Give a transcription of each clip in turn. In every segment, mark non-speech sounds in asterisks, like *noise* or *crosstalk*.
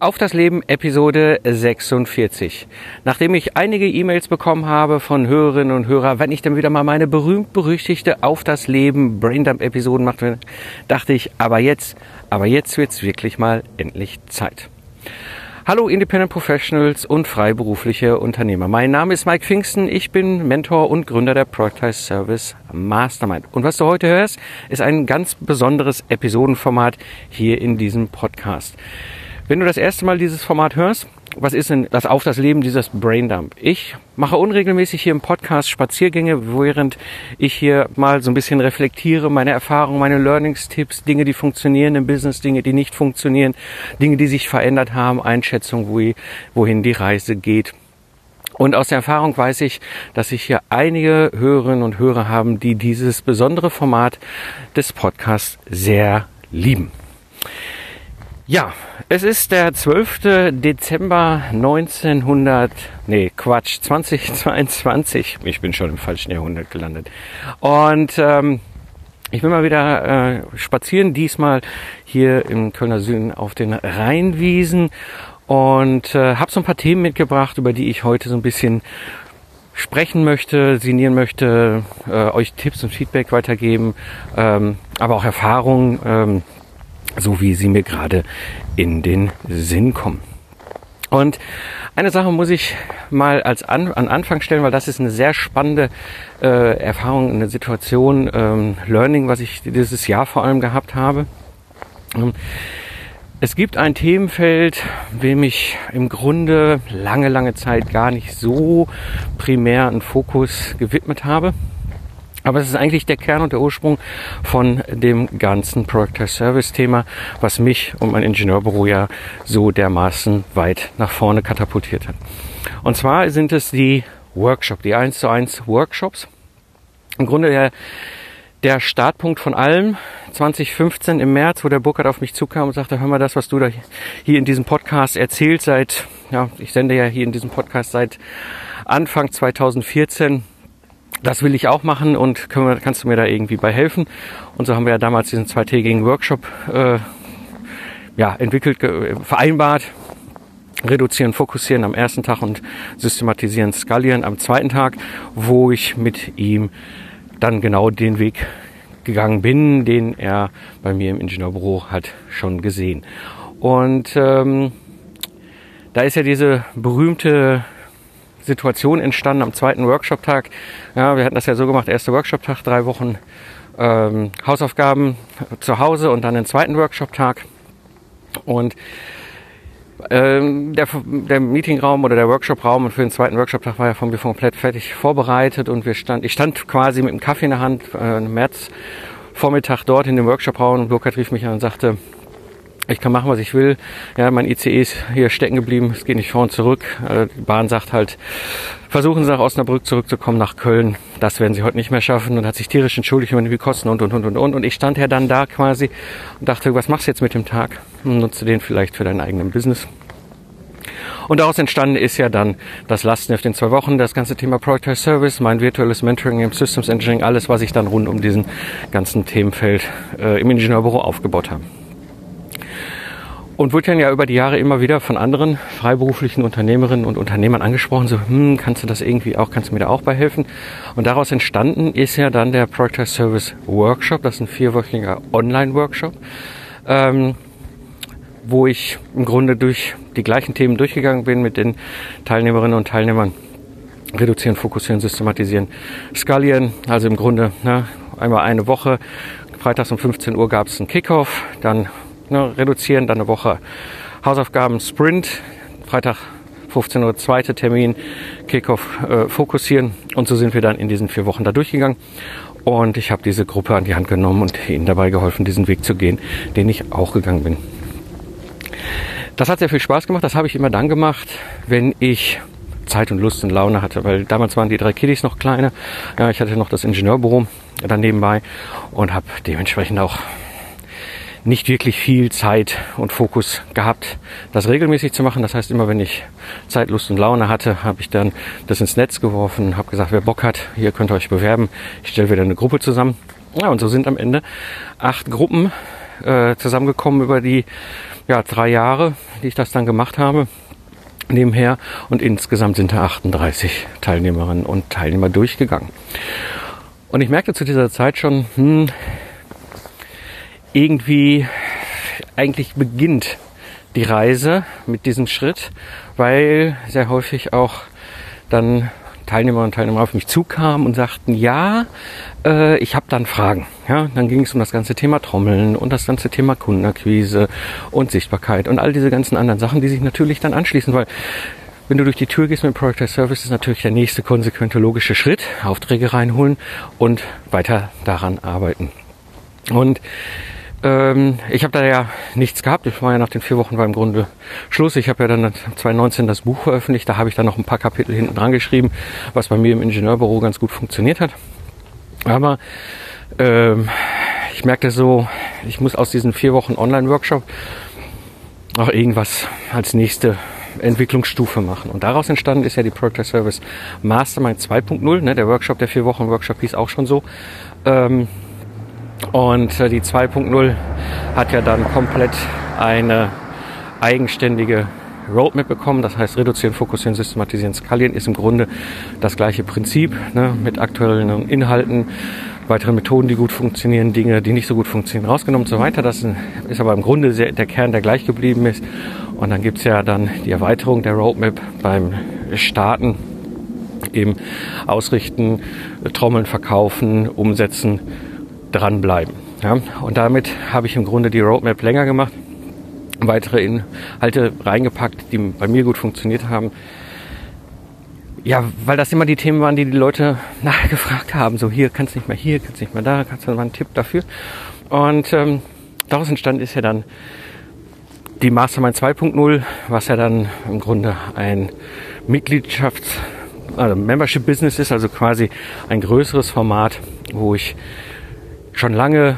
Auf das Leben Episode 46. Nachdem ich einige E-Mails bekommen habe von Hörerinnen und Hörern, wenn ich dann wieder mal meine berühmt-berüchtigte Auf das Leben Braindump Episoden mache, dachte ich, aber jetzt, aber jetzt wird's wirklich mal endlich Zeit. Hallo Independent Professionals und freiberufliche Unternehmer. Mein Name ist Mike Pfingsten. Ich bin Mentor und Gründer der Productize Service Mastermind. Und was du heute hörst, ist ein ganz besonderes Episodenformat hier in diesem Podcast. Wenn du das erste Mal dieses Format hörst, was ist denn das auf das Leben dieses Braindump? Ich mache unregelmäßig hier im Podcast Spaziergänge, während ich hier mal so ein bisschen reflektiere, meine Erfahrungen, meine Learnings, Tipps, Dinge, die funktionieren im Business, Dinge, die nicht funktionieren, Dinge, die sich verändert haben, Einschätzung, wohin die Reise geht. Und aus der Erfahrung weiß ich, dass ich hier einige Hörerinnen und Hörer haben, die dieses besondere Format des Podcasts sehr lieben. Ja, es ist der 12. Dezember 1900, nee, Quatsch, 2022. Ich bin schon im falschen Jahrhundert gelandet. Und ähm, ich bin mal wieder äh, spazieren, diesmal hier im Kölner Süden auf den Rheinwiesen und äh, habe so ein paar Themen mitgebracht, über die ich heute so ein bisschen sprechen möchte, sinnieren möchte, äh, euch Tipps und Feedback weitergeben, ähm, aber auch Erfahrungen. Ähm, so wie sie mir gerade in den Sinn kommen. Und eine Sache muss ich mal als an, an Anfang stellen, weil das ist eine sehr spannende äh, Erfahrung, eine Situation, ähm, Learning, was ich dieses Jahr vor allem gehabt habe. Ähm, es gibt ein Themenfeld, dem ich im Grunde lange, lange Zeit gar nicht so primär einen Fokus gewidmet habe. Aber es ist eigentlich der Kern und der Ursprung von dem ganzen Product Service Thema, was mich und mein Ingenieurbüro ja so dermaßen weit nach vorne katapultiert hat. Und zwar sind es die Workshops, die 1 zu 1 Workshops. Im Grunde der, der Startpunkt von allem 2015 im März, wo der Burkhardt auf mich zukam und sagte, hör mal das, was du da hier in diesem Podcast erzählt seit, ja, ich sende ja hier in diesem Podcast seit Anfang 2014 das will ich auch machen und wir, kannst du mir da irgendwie bei helfen? Und so haben wir ja damals diesen zweitägigen Workshop äh, ja, entwickelt, vereinbart. Reduzieren, fokussieren am ersten Tag und systematisieren, skalieren am zweiten Tag, wo ich mit ihm dann genau den Weg gegangen bin, den er bei mir im Ingenieurbüro hat schon gesehen. Und ähm, da ist ja diese berühmte Situation entstanden am zweiten Workshop-Tag. Ja, wir hatten das ja so gemacht, erster Workshop-Tag, drei Wochen ähm, Hausaufgaben zu Hause und dann den zweiten Workshop-Tag. Und ähm, der, der Meetingraum oder der Workshop-Raum für den zweiten Workshop-Tag war ja von mir komplett fertig vorbereitet und wir stand, ich stand quasi mit dem Kaffee in der Hand äh, im März Vormittag dort in dem Workshop-Raum und Burkhard rief mich an und sagte, ich kann machen, was ich will. Ja, mein ICE ist hier stecken geblieben. Es geht nicht vor und zurück. Äh, die Bahn sagt halt, versuchen Sie nach Osnabrück zurückzukommen nach Köln. Das werden Sie heute nicht mehr schaffen. Und hat sich tierisch entschuldigt über die Kosten und, und, und, und, und. Und ich stand ja dann da quasi und dachte, was machst du jetzt mit dem Tag? Und nutze den vielleicht für deinen eigenen Business. Und daraus entstanden ist ja dann das Lastenheft in zwei Wochen, das ganze Thema Product Service, mein virtuelles Mentoring im Systems Engineering, alles, was ich dann rund um diesen ganzen Themenfeld äh, im Ingenieurbüro aufgebaut habe. Und wurde dann ja über die Jahre immer wieder von anderen freiberuflichen Unternehmerinnen und Unternehmern angesprochen, so, hm, kannst du das irgendwie auch, kannst du mir da auch bei helfen? Und daraus entstanden ist ja dann der Project Service Workshop, das ist ein vierwöchiger Online-Workshop, ähm, wo ich im Grunde durch die gleichen Themen durchgegangen bin mit den Teilnehmerinnen und Teilnehmern. Reduzieren, fokussieren, systematisieren, skalieren, also im Grunde ne, einmal eine Woche. Freitags um 15 Uhr gab es einen Kickoff, dann ne, reduzieren, dann eine Woche Hausaufgaben Sprint, Freitag 15 Uhr zweiter Termin, Kickoff äh, fokussieren und so sind wir dann in diesen vier Wochen da durchgegangen und ich habe diese Gruppe an die Hand genommen und ihnen dabei geholfen, diesen Weg zu gehen, den ich auch gegangen bin. Das hat sehr viel Spaß gemacht, das habe ich immer dann gemacht, wenn ich Zeit und Lust und Laune hatte, weil damals waren die drei Kiddies noch kleine. Ja, ich hatte noch das Ingenieurbüro dann nebenbei und habe dementsprechend auch nicht wirklich viel Zeit und Fokus gehabt, das regelmäßig zu machen. Das heißt, immer wenn ich Zeit, Lust und Laune hatte, habe ich dann das ins Netz geworfen, habe gesagt, wer Bock hat, hier könnt ihr euch bewerben. Ich stelle wieder eine Gruppe zusammen. Ja, und so sind am Ende acht Gruppen äh, zusammengekommen über die ja, drei Jahre, die ich das dann gemacht habe, nebenher. Und insgesamt sind da 38 Teilnehmerinnen und Teilnehmer durchgegangen. Und ich merkte zu dieser Zeit schon, hm, irgendwie eigentlich beginnt die Reise mit diesem Schritt, weil sehr häufig auch dann Teilnehmer und Teilnehmer auf mich zukamen und sagten, ja, äh, ich habe dann Fragen. Ja, dann ging es um das ganze Thema Trommeln und das ganze Thema Kundenakquise und Sichtbarkeit und all diese ganzen anderen Sachen, die sich natürlich dann anschließen, weil wenn du durch die Tür gehst mit Product as Service, ist natürlich der nächste konsequente logische Schritt. Aufträge reinholen und weiter daran arbeiten. Und ähm, ich habe da ja nichts gehabt. Ich war ja nach den vier Wochen war im Grunde Schluss. Ich habe ja dann 2019 das Buch veröffentlicht. Da habe ich dann noch ein paar Kapitel hinten dran geschrieben, was bei mir im Ingenieurbüro ganz gut funktioniert hat. Aber ähm, ich merkte so, ich muss aus diesen vier Wochen Online-Workshop auch irgendwas als nächste Entwicklungsstufe machen. Und daraus entstanden ist ja die Project Service Mastermind 2.0. Ne? Der Workshop, der vier Wochen Workshop hieß auch schon so. Ähm, und äh, die 2.0 hat ja dann komplett eine eigenständige Roadmap bekommen. Das heißt, reduzieren, fokussieren, systematisieren, skalieren ist im Grunde das gleiche Prinzip ne, mit aktuellen Inhalten, weiteren Methoden, die gut funktionieren, Dinge, die nicht so gut funktionieren, rausgenommen und so weiter. Das ist aber im Grunde der Kern, der gleich geblieben ist. Und dann gibt's ja dann die Erweiterung der Roadmap beim Starten, eben ausrichten, Trommeln, verkaufen, umsetzen dranbleiben. Ja? Und damit habe ich im Grunde die Roadmap länger gemacht, weitere Inhalte reingepackt, die bei mir gut funktioniert haben. Ja, weil das immer die Themen waren, die die Leute *laughs* nachgefragt haben. So hier kannst nicht mehr hier, kannst nicht mehr da, kannst du mal einen Tipp dafür. Und ähm, daraus entstanden ist ja dann die Mastermind 2.0, was ja dann im Grunde ein Mitgliedschafts-, also Membership Business ist, also quasi ein größeres Format, wo ich schon lange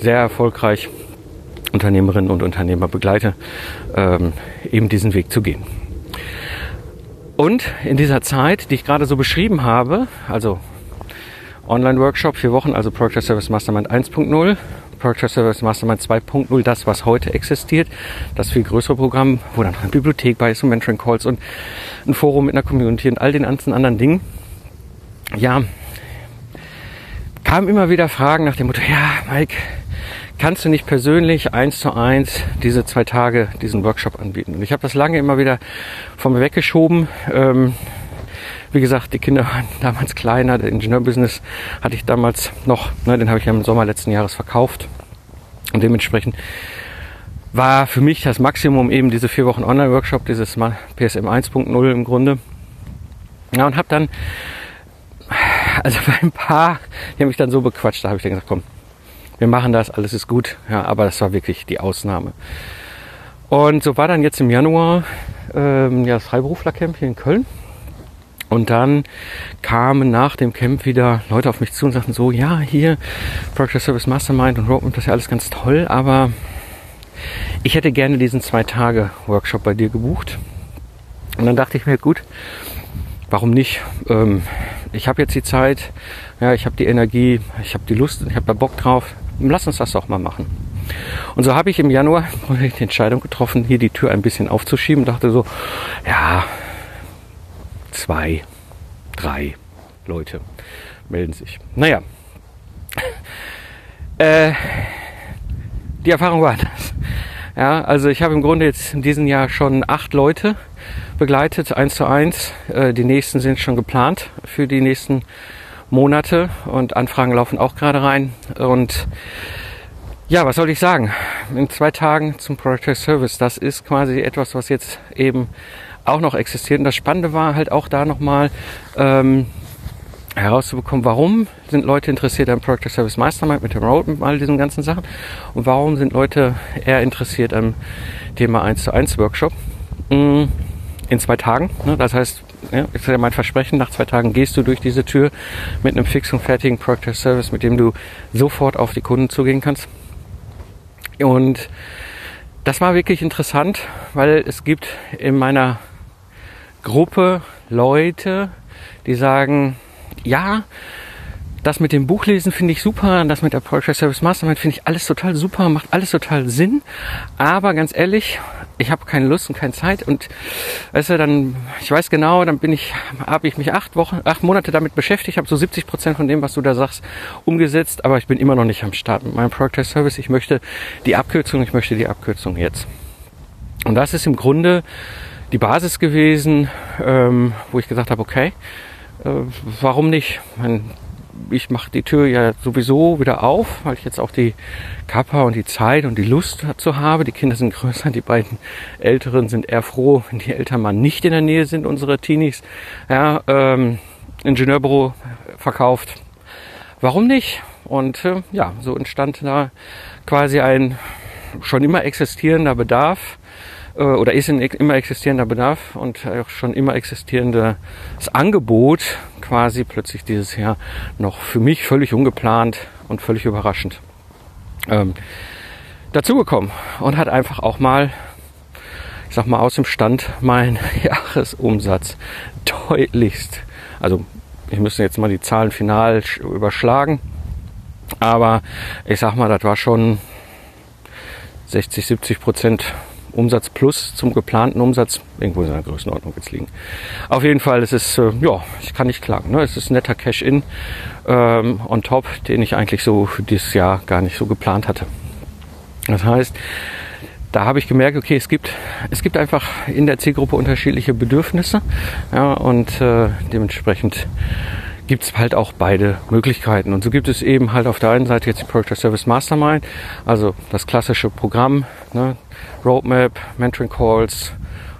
sehr erfolgreich Unternehmerinnen und Unternehmer begleite, ähm, eben diesen Weg zu gehen. Und in dieser Zeit, die ich gerade so beschrieben habe, also Online-Workshop, vier Wochen, also Project Service Mastermind 1.0, Project Service Mastermind 2.0, das, was heute existiert, das viel größere Programm, wo dann eine Bibliothek bei ist und Mentoring Calls und ein Forum mit einer Community und all den ganzen anderen Dingen. Ja, kamen immer wieder Fragen nach dem Motto, ja, Mike, kannst du nicht persönlich eins zu eins diese zwei Tage diesen Workshop anbieten? Und ich habe das lange immer wieder von mir weggeschoben. Ähm, wie gesagt, die Kinder waren *laughs* damals kleiner, der Ingenieurbusiness hatte ich damals noch, ne, den habe ich ja im Sommer letzten Jahres verkauft. Und dementsprechend war für mich das Maximum eben diese vier Wochen Online-Workshop, dieses PSM 1.0 im Grunde. Ja, und habe dann *laughs* also bei ein paar, die haben mich dann so bequatscht, da habe ich dann gesagt, komm, wir machen das, alles ist gut. Ja, aber das war wirklich die Ausnahme. Und so war dann jetzt im Januar ähm, ja, das Freiberuflercamp hier in Köln. Und dann kamen nach dem Camp wieder Leute auf mich zu und sagten so, ja, hier, Project Service Mastermind und Roadmap, das ist ja alles ganz toll, aber ich hätte gerne diesen zwei Tage Workshop bei dir gebucht. Und dann dachte ich mir, gut, warum nicht? Ähm, ich habe jetzt die Zeit, ja, ich habe die Energie, ich habe die Lust, ich habe da Bock drauf. Lass uns das doch mal machen. Und so habe ich im Januar *laughs* die Entscheidung getroffen, hier die Tür ein bisschen aufzuschieben. Dachte so, ja, zwei, drei Leute melden sich. Naja, *laughs* äh, die Erfahrung war *laughs* das. Ja, also ich habe im Grunde jetzt in diesem Jahr schon acht Leute begleitet, eins zu eins. Äh, die nächsten sind schon geplant für die nächsten Monate und Anfragen laufen auch gerade rein. Und ja, was soll ich sagen? In zwei Tagen zum Project Service, das ist quasi etwas, was jetzt eben auch noch existiert. Und das Spannende war halt auch da nochmal ähm, herauszubekommen, warum sind Leute interessiert am Project Service Mastermind mit dem Roadmap, all diesen ganzen Sachen und warum sind Leute eher interessiert am Thema 1 zu 1 Workshop. Mhm in zwei Tagen. Ne? Das heißt, ja, ist ja mein Versprechen, nach zwei Tagen gehst du durch diese Tür mit einem fix und fertigen Product Service, mit dem du sofort auf die Kunden zugehen kannst. Und das war wirklich interessant, weil es gibt in meiner Gruppe Leute, die sagen, ja, das mit dem Buchlesen finde ich super, das mit der Poetry Service Mastermind finde ich alles total super, macht alles total Sinn. Aber ganz ehrlich, ich habe keine Lust und keine Zeit und weißt du, dann, ich weiß genau, dann bin ich, habe ich mich acht Wochen, acht Monate damit beschäftigt, habe so 70 Prozent von dem, was du da sagst, umgesetzt, aber ich bin immer noch nicht am Start mit meinem Poetry Service. Ich möchte die Abkürzung, ich möchte die Abkürzung jetzt. Und das ist im Grunde die Basis gewesen, ähm, wo ich gesagt habe, okay, äh, warum nicht? Mein, ich mache die Tür ja sowieso wieder auf, weil ich jetzt auch die Kappa und die Zeit und die Lust dazu habe. Die Kinder sind größer, die beiden Älteren sind eher froh, wenn die Eltern mal nicht in der Nähe sind, unsere Teenies. Ja, ähm, Ingenieurbüro verkauft. Warum nicht? Und äh, ja, so entstand da quasi ein schon immer existierender Bedarf oder ist ein immer existierender Bedarf und auch schon immer existierendes Angebot quasi plötzlich dieses Jahr noch für mich völlig ungeplant und völlig überraschend ähm, dazugekommen und hat einfach auch mal, ich sag mal, aus dem Stand mein *laughs* Jahresumsatz deutlichst, also ich müsste jetzt mal die Zahlen final überschlagen, aber ich sag mal, das war schon 60, 70 Prozent Umsatz plus zum geplanten Umsatz irgendwo in seiner Größenordnung jetzt liegen. Auf jeden Fall, es ist, äh, ja, ich kann nicht klagen. Ne? Es ist netter Cash-In ähm, on top, den ich eigentlich so für dieses Jahr gar nicht so geplant hatte. Das heißt, da habe ich gemerkt, okay, es gibt, es gibt einfach in der Zielgruppe unterschiedliche Bedürfnisse ja, und äh, dementsprechend gibt es halt auch beide Möglichkeiten. Und so gibt es eben halt auf der einen Seite jetzt die Project Service Mastermind, also das klassische Programm, ne, Roadmap, Mentoring Calls,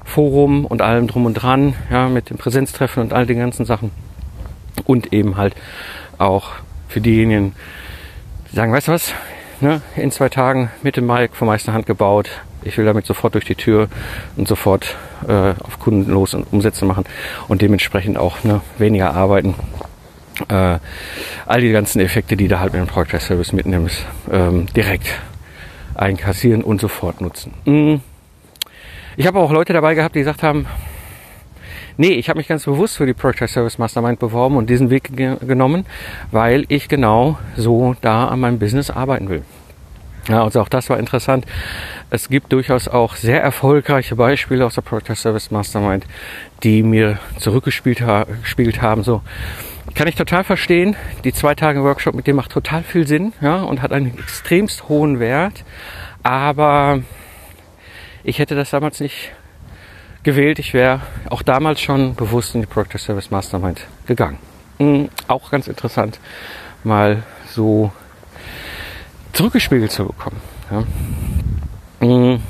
Forum und allem drum und dran, ja, mit dem Präsenztreffen und all den ganzen Sachen. Und eben halt auch für diejenigen, die sagen, weißt du was, ne, in zwei Tagen mit dem Mike von Meisterhand gebaut, ich will damit sofort durch die Tür und sofort äh, auf Kunden los und Umsätze machen und dementsprechend auch ne, weniger arbeiten äh, all die ganzen Effekte, die du halt mit dem Project Service mitnimmst, ähm, direkt einkassieren und sofort nutzen. Mm. Ich habe auch Leute dabei gehabt, die gesagt haben, nee, ich habe mich ganz bewusst für die Project Service Mastermind beworben und diesen Weg ge genommen, weil ich genau so da an meinem Business arbeiten will. Ja, also auch das war interessant. Es gibt durchaus auch sehr erfolgreiche Beispiele aus der Project Service Mastermind, die mir zurückgespielt ha haben, so, kann ich total verstehen. Die zwei Tage Workshop mit dem macht total viel Sinn ja, und hat einen extremst hohen Wert. Aber ich hätte das damals nicht gewählt. Ich wäre auch damals schon bewusst in die Project Service Mastermind gegangen. Mhm, auch ganz interessant, mal so zurückgespiegelt zu bekommen. Ja. Mhm.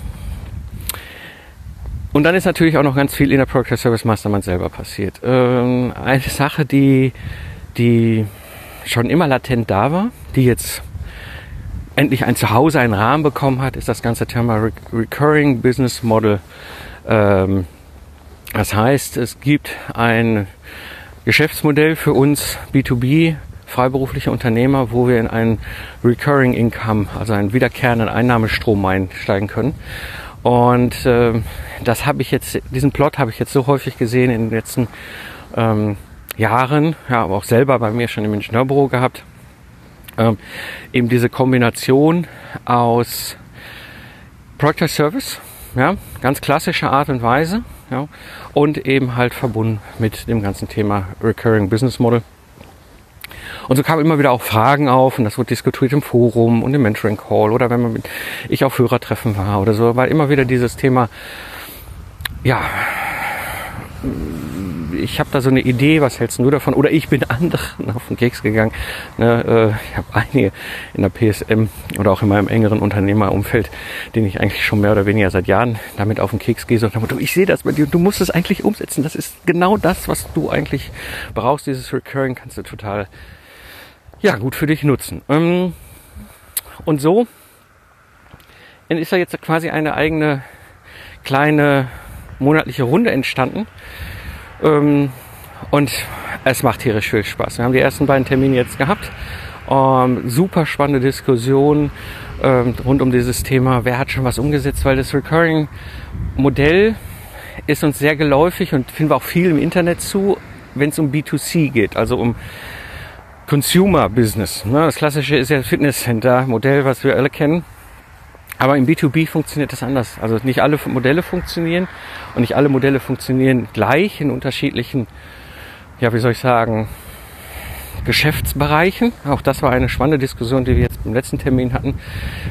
Und dann ist natürlich auch noch ganz viel in der Project Service Mastermind selber passiert. Ähm, eine Sache, die, die schon immer latent da war, die jetzt endlich ein Zuhause, einen Rahmen bekommen hat, ist das ganze Thema Re Recurring Business Model. Ähm, das heißt, es gibt ein Geschäftsmodell für uns B2B freiberufliche Unternehmer, wo wir in einen Recurring Income, also einen wiederkehrenden Einnahmestrom einsteigen können. Und äh, das habe ich jetzt, diesen Plot habe ich jetzt so häufig gesehen in den letzten ähm, Jahren, ja, aber auch selber bei mir schon im Ingenieurbüro gehabt. Ähm, eben diese Kombination aus Project Service, ja, ganz klassische Art und Weise, ja, und eben halt verbunden mit dem ganzen Thema Recurring Business Model. Und so kamen immer wieder auch Fragen auf und das wurde diskutiert im Forum und im Mentoring Call oder wenn man mit ich auf Hörertreffen war oder so, war immer wieder dieses Thema, ja, ich habe da so eine Idee, was hältst du davon? Oder ich bin *laughs* anderen auf den Keks gegangen. Ne, äh, ich habe einige in der PSM oder auch in meinem engeren Unternehmerumfeld, den ich eigentlich schon mehr oder weniger seit Jahren damit auf den Keks gehe. So, du, ich sehe das bei dir, du musst es eigentlich umsetzen. Das ist genau das, was du eigentlich brauchst. Dieses Recurring kannst du total ja, gut für dich nutzen. Ähm, und so ist da jetzt quasi eine eigene kleine monatliche Runde entstanden. Ähm, und es macht tierisch viel Spaß. Wir haben die ersten beiden Termine jetzt gehabt. Ähm, super spannende Diskussion rund um dieses Thema, wer hat schon was umgesetzt, weil das Recurring-Modell ist uns sehr geläufig und finden wir auch viel im Internet zu, wenn es um B2C geht, also um Consumer Business. Ne? Das klassische ist ja das Fitnesscenter-Modell, was wir alle kennen. Aber im B2B funktioniert das anders. Also nicht alle Modelle funktionieren und nicht alle Modelle funktionieren gleich in unterschiedlichen, ja, wie soll ich sagen, Geschäftsbereichen. Auch das war eine spannende Diskussion, die wir jetzt im letzten Termin hatten.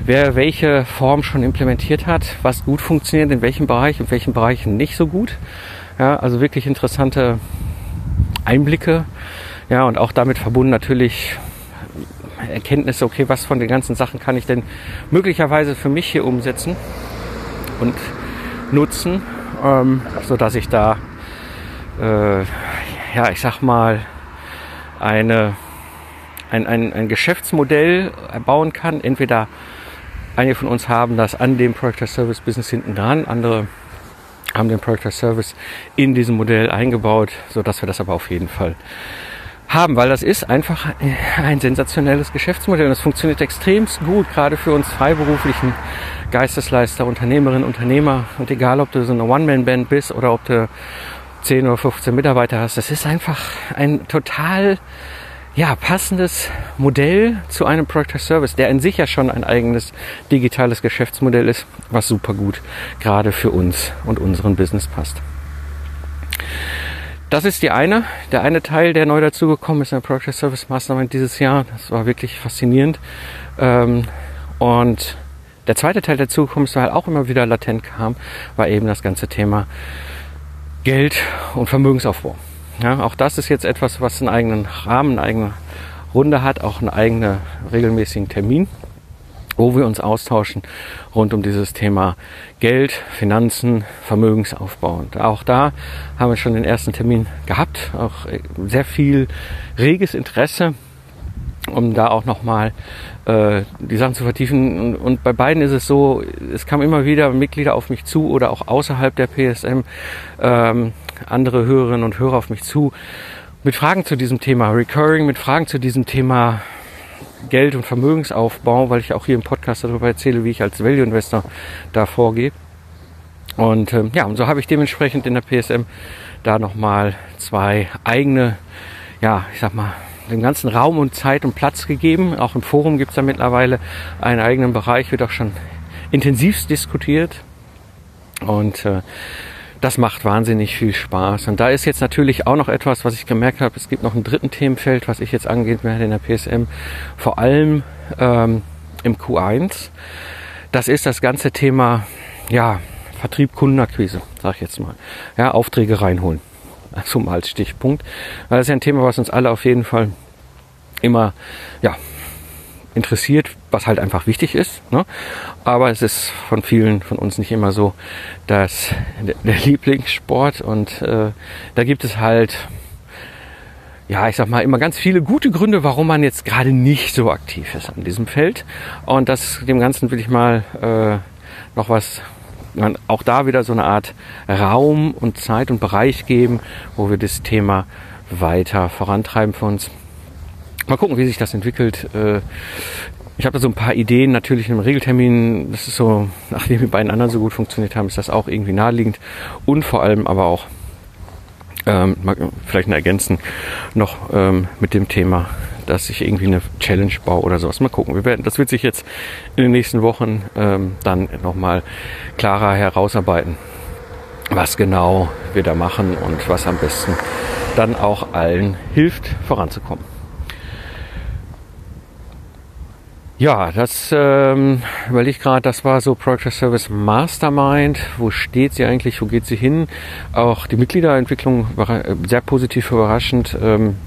Wer welche Form schon implementiert hat, was gut funktioniert, in welchem Bereich, in welchen Bereichen nicht so gut. Ja, also wirklich interessante Einblicke. Ja, und auch damit verbunden natürlich Erkenntnisse, okay, was von den ganzen Sachen kann ich denn möglicherweise für mich hier umsetzen und nutzen, ähm, so dass ich da, äh, ja, ich sag mal, eine, ein, ein, ein Geschäftsmodell bauen kann. Entweder einige von uns haben das an dem Project Service Business hinten dran, andere haben den Project Service in diesem Modell eingebaut, so dass wir das aber auf jeden Fall haben, weil das ist einfach ein sensationelles Geschäftsmodell und es funktioniert extrem gut, gerade für uns freiberuflichen Geistesleister, Unternehmerinnen, Unternehmer und egal, ob du so eine One-Man-Band bist oder ob du 10 oder 15 Mitarbeiter hast, das ist einfach ein total ja, passendes Modell zu einem Product Service, der in sich ja schon ein eigenes digitales Geschäftsmodell ist, was super gut gerade für uns und unseren Business passt. Das ist die eine, der eine Teil, der neu dazugekommen ist in der Product Service Mastermind dieses Jahr. Das war wirklich faszinierend. Ähm, und der zweite Teil der Zukunft, der halt auch immer wieder latent kam, war eben das ganze Thema Geld und Vermögensaufbau. Ja, auch das ist jetzt etwas, was einen eigenen Rahmen, eine eigene Runde hat, auch einen eigenen regelmäßigen Termin, wo wir uns austauschen rund um dieses Thema Geld, Finanzen, Vermögensaufbau. Und auch da haben wir schon den ersten Termin gehabt, auch sehr viel reges Interesse um da auch nochmal äh, die Sachen zu vertiefen. Und, und, bei beiden ist es so, es kamen immer wieder Mitglieder auf mich zu oder auch außerhalb der PSM ähm, andere Hörerinnen und Hörer auf mich zu mit Fragen zu diesem Thema Recurring, mit Fragen zu diesem Thema Geld- und Vermögensaufbau, weil ich auch hier im Podcast darüber erzähle, wie ich als Value Investor da vorgehe. Und ähm, ja, und so habe ich dementsprechend in der PSM da nochmal zwei eigene, ja, ich sag mal, dem ganzen Raum und Zeit und Platz gegeben. Auch im Forum gibt es da mittlerweile einen eigenen Bereich, wird auch schon intensivst diskutiert. Und äh, das macht wahnsinnig viel Spaß. Und da ist jetzt natürlich auch noch etwas, was ich gemerkt habe. Es gibt noch ein dritten Themenfeld, was ich jetzt angehen werde in der PSM. Vor allem ähm, im Q1. Das ist das ganze Thema, ja, Vertrieb, Kundenakquise, sag ich jetzt mal. Ja, Aufträge reinholen so mal als Stichpunkt. Das ist ja ein Thema, was uns alle auf jeden Fall immer ja, interessiert, was halt einfach wichtig ist. Ne? Aber es ist von vielen von uns nicht immer so, dass der, Lieblingssport und äh, da gibt es halt ja, ich sag mal, immer ganz viele gute Gründe, warum man jetzt gerade nicht so aktiv ist an diesem Feld. Und das, dem Ganzen will ich mal äh, noch was auch da wieder so eine Art Raum und Zeit und Bereich geben, wo wir das Thema weiter vorantreiben für uns. Mal gucken, wie sich das entwickelt. Äh, ich habe da so ein paar Ideen, natürlich im Regeltermin, das ist so, *laughs* nachdem die beiden anderen so gut funktioniert haben, ist das auch irgendwie naheliegend und vor allem aber auch ähm, vielleicht ein Ergänzen noch ähm, mit dem Thema dass ich irgendwie eine Challenge baue oder sowas. Mal gucken. Wir werden, das wird sich jetzt in den nächsten Wochen ähm, dann nochmal klarer herausarbeiten, was genau wir da machen und was am besten dann auch allen hilft, voranzukommen. Ja, das ähm, überlege ich gerade, das war so Project Service Mastermind. Wo steht sie eigentlich? Wo geht sie hin? Auch die Mitgliederentwicklung war äh, sehr positiv überraschend. Ähm,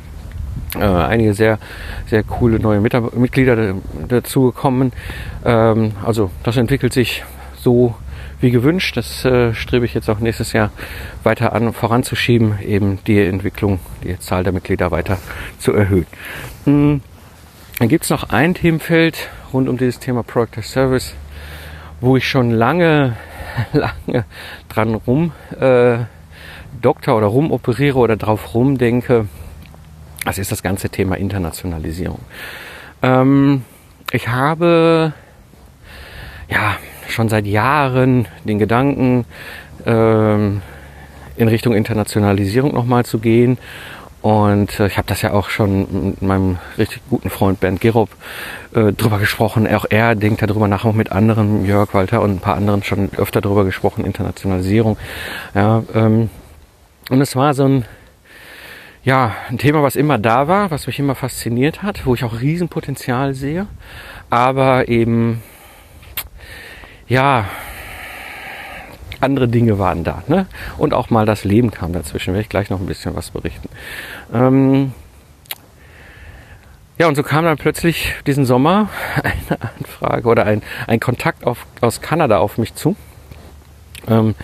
äh, einige sehr, sehr coole neue Mitab Mitglieder dazu gekommen. Ähm, also das entwickelt sich so wie gewünscht. Das äh, strebe ich jetzt auch nächstes Jahr weiter an, voranzuschieben, eben die Entwicklung, die Zahl der Mitglieder weiter zu erhöhen. Mhm. Dann gibt es noch ein Themenfeld rund um dieses Thema Product as Service, wo ich schon lange, *laughs* lange dran rum äh, doktor oder rumoperiere oder drauf rumdenke. Das ist das ganze Thema Internationalisierung. Ähm, ich habe ja schon seit Jahren den Gedanken, ähm, in Richtung Internationalisierung nochmal zu gehen. Und äh, ich habe das ja auch schon mit meinem richtig guten Freund Bernd Gerob äh, drüber gesprochen. Auch er denkt darüber nach, auch mit anderen, Jörg Walter und ein paar anderen schon öfter drüber gesprochen, Internationalisierung. Ja, ähm, und es war so ein, ja, ein Thema, was immer da war, was mich immer fasziniert hat, wo ich auch Riesenpotenzial sehe, aber eben, ja, andere Dinge waren da. Ne? Und auch mal das Leben kam dazwischen. Werde ich gleich noch ein bisschen was berichten. Ähm ja, und so kam dann plötzlich diesen Sommer *laughs* eine Anfrage oder ein, ein Kontakt auf, aus Kanada auf mich zu, ähm,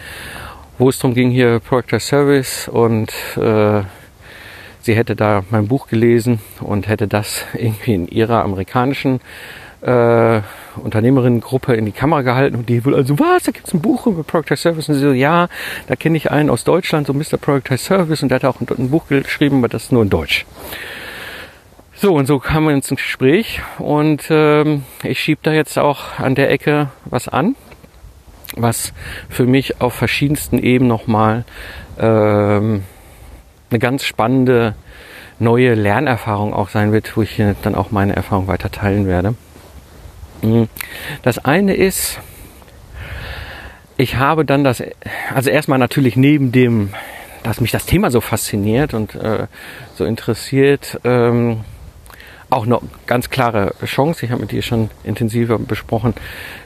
wo es darum ging, hier Project Service und äh, sie hätte da mein Buch gelesen und hätte das *laughs* irgendwie in ihrer amerikanischen äh, Unternehmerinnengruppe in die Kamera gehalten und die wohl also, was, da gibt's ein Buch über Product Service und sie so, ja, da kenne ich einen aus Deutschland, so Mr. Product Service und der hat auch ein, ein Buch geschrieben, aber das nur in Deutsch. So, und so kamen wir ins Gespräch und ähm, ich schieb da jetzt auch an der Ecke was an, was für mich auf verschiedensten Ebenen nochmal ähm, eine ganz spannende neue Lernerfahrung auch sein wird, wo ich dann auch meine Erfahrung weiter teilen werde. Mhm. Das eine ist, ich habe dann das, also erstmal natürlich neben dem, dass mich das Thema so fasziniert und äh, so interessiert, ähm, auch eine ganz klare Chance. Ich habe mit dir schon intensiver besprochen,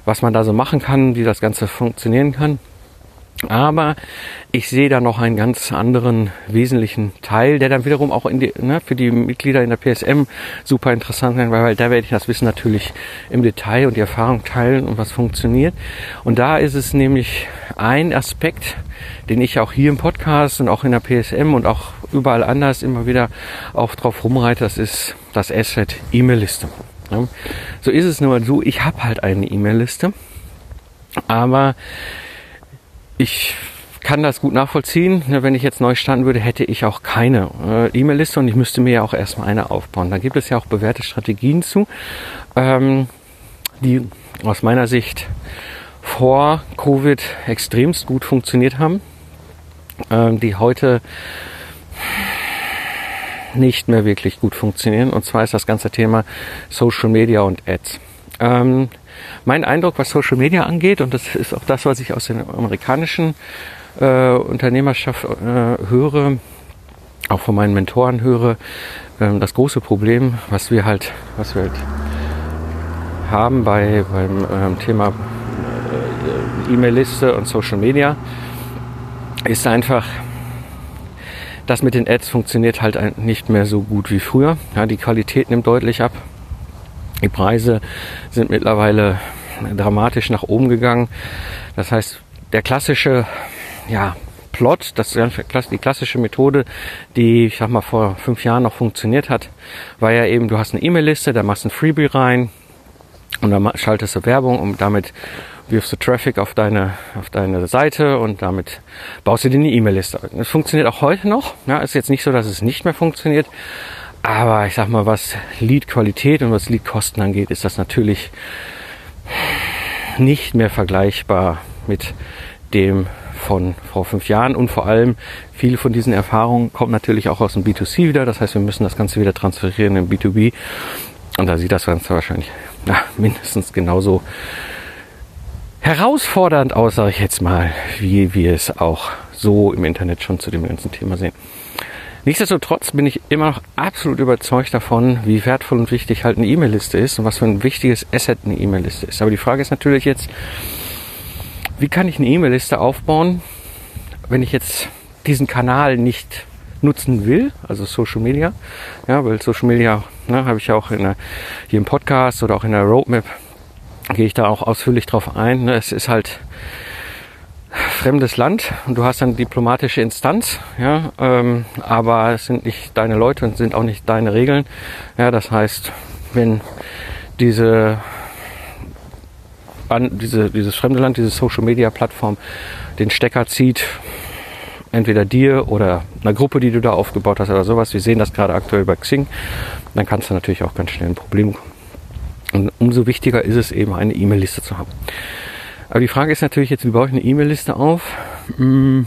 was man da so machen kann, wie das Ganze funktionieren kann. Aber ich sehe da noch einen ganz anderen wesentlichen Teil, der dann wiederum auch die, ne, für die Mitglieder in der PSM super interessant sein, weil, weil da werde ich das Wissen natürlich im Detail und die Erfahrung teilen und was funktioniert. Und da ist es nämlich ein Aspekt, den ich auch hier im Podcast und auch in der PSM und auch überall anders immer wieder auch drauf rumreite, das ist das Asset E-Mail-Liste. So ist es nur so, ich habe halt eine E-Mail-Liste, aber ich kann das gut nachvollziehen. Ne, wenn ich jetzt neu starten würde, hätte ich auch keine äh, E-Mail-Liste und ich müsste mir ja auch erstmal eine aufbauen. Da gibt es ja auch bewährte Strategien zu, ähm, die aus meiner Sicht vor Covid extremst gut funktioniert haben, ähm, die heute nicht mehr wirklich gut funktionieren. Und zwar ist das ganze Thema Social Media und Ads. Ähm, mein Eindruck, was Social Media angeht, und das ist auch das, was ich aus der amerikanischen äh, Unternehmerschaft äh, höre, auch von meinen Mentoren höre, äh, das große Problem, was wir halt, was wir halt haben bei, beim ähm, Thema äh, E-Mail-Liste und Social Media, ist einfach, das mit den Ads funktioniert halt nicht mehr so gut wie früher. Ja, die Qualität nimmt deutlich ab. Die Preise sind mittlerweile dramatisch nach oben gegangen. Das heißt, der klassische ja, Plot, das die klassische Methode, die ich sag mal vor fünf Jahren noch funktioniert hat, war ja eben, du hast eine E-Mail-Liste, da machst du ein Freebie rein und dann schaltest du Werbung und damit wirfst du Traffic auf deine, auf deine Seite und damit baust du dir eine E-Mail-Liste. Das funktioniert auch heute noch. Ja, ist jetzt nicht so, dass es nicht mehr funktioniert. Aber ich sag mal, was Lead-Qualität und was Lead-Kosten angeht, ist das natürlich nicht mehr vergleichbar mit dem von vor fünf Jahren und vor allem viele von diesen Erfahrungen kommen natürlich auch aus dem B2C wieder. Das heißt, wir müssen das Ganze wieder transferieren in B2B und da sieht das Ganze wahrscheinlich ja, mindestens genauso herausfordernd aus, sage ich jetzt mal, wie wir es auch so im Internet schon zu dem ganzen Thema sehen. Nichtsdestotrotz bin ich immer noch absolut überzeugt davon, wie wertvoll und wichtig halt eine E-Mail-Liste ist und was für ein wichtiges Asset eine E-Mail-Liste ist. Aber die Frage ist natürlich jetzt, wie kann ich eine E-Mail-Liste aufbauen, wenn ich jetzt diesen Kanal nicht nutzen will, also Social Media, ja, weil Social Media ne, habe ich ja auch in der, hier im Podcast oder auch in der Roadmap gehe ich da auch ausführlich drauf ein. Ne. Es ist halt fremdes Land und du hast eine diplomatische Instanz, ja, ähm, aber es sind nicht deine Leute und sind auch nicht deine Regeln. Ja, das heißt, wenn diese an diese, dieses fremde Land, diese Social Media Plattform den Stecker zieht, entweder dir oder einer Gruppe, die du da aufgebaut hast oder sowas. Wir sehen das gerade aktuell bei Xing. Dann kannst du natürlich auch ganz schnell ein Problem. Und umso wichtiger ist es eben, eine E-Mail-Liste zu haben. Aber die Frage ist natürlich jetzt, wie baue ich eine E-Mail-Liste auf? Hm,